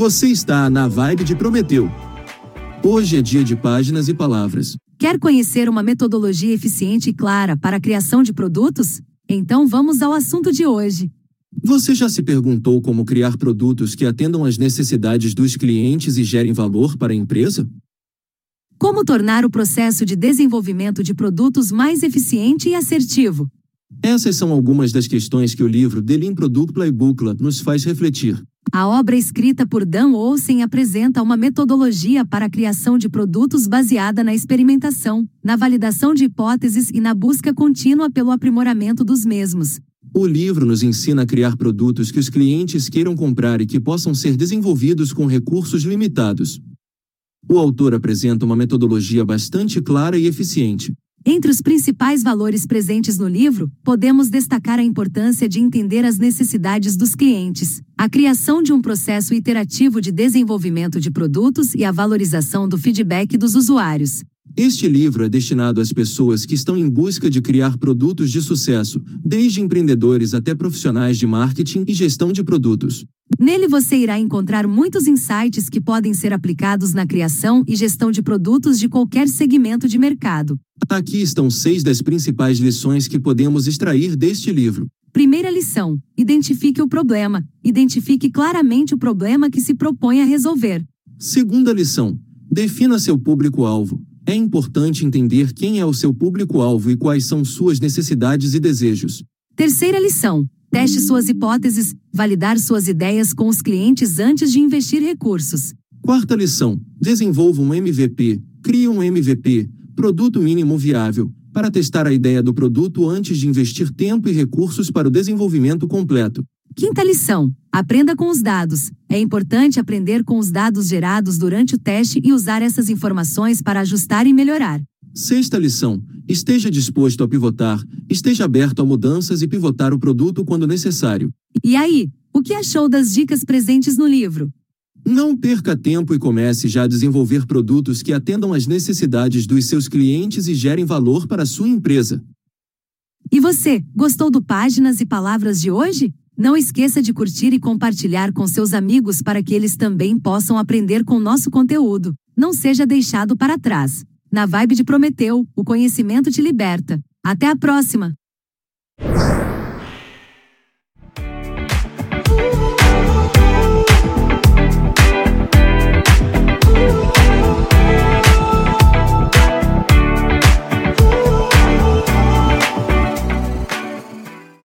Você está na vibe de Prometeu. Hoje é dia de páginas e palavras. Quer conhecer uma metodologia eficiente e clara para a criação de produtos? Então vamos ao assunto de hoje. Você já se perguntou como criar produtos que atendam às necessidades dos clientes e gerem valor para a empresa? Como tornar o processo de desenvolvimento de produtos mais eficiente e assertivo? Essas são algumas das questões que o livro Lean Product Playbook nos faz refletir. A obra escrita por Dan Olsen apresenta uma metodologia para a criação de produtos baseada na experimentação, na validação de hipóteses e na busca contínua pelo aprimoramento dos mesmos. O livro nos ensina a criar produtos que os clientes queiram comprar e que possam ser desenvolvidos com recursos limitados. O autor apresenta uma metodologia bastante clara e eficiente. Entre os principais valores presentes no livro, podemos destacar a importância de entender as necessidades dos clientes, a criação de um processo iterativo de desenvolvimento de produtos e a valorização do feedback dos usuários. Este livro é destinado às pessoas que estão em busca de criar produtos de sucesso, desde empreendedores até profissionais de marketing e gestão de produtos. Nele você irá encontrar muitos insights que podem ser aplicados na criação e gestão de produtos de qualquer segmento de mercado. Aqui estão seis das principais lições que podemos extrair deste livro. Primeira lição: identifique o problema. Identifique claramente o problema que se propõe a resolver. Segunda lição: defina seu público-alvo. É importante entender quem é o seu público-alvo e quais são suas necessidades e desejos. Terceira lição: teste suas hipóteses, validar suas ideias com os clientes antes de investir recursos. Quarta lição: desenvolva um MVP. Crie um MVP, produto mínimo viável, para testar a ideia do produto antes de investir tempo e recursos para o desenvolvimento completo. Quinta lição: aprenda com os dados. É importante aprender com os dados gerados durante o teste e usar essas informações para ajustar e melhorar. Sexta lição: esteja disposto a pivotar, esteja aberto a mudanças e pivotar o produto quando necessário. E aí, o que achou das dicas presentes no livro? Não perca tempo e comece já a desenvolver produtos que atendam às necessidades dos seus clientes e gerem valor para a sua empresa. E você, gostou do Páginas e Palavras de hoje? Não esqueça de curtir e compartilhar com seus amigos para que eles também possam aprender com nosso conteúdo. Não seja deixado para trás. Na vibe de Prometeu, o conhecimento te liberta. Até a próxima!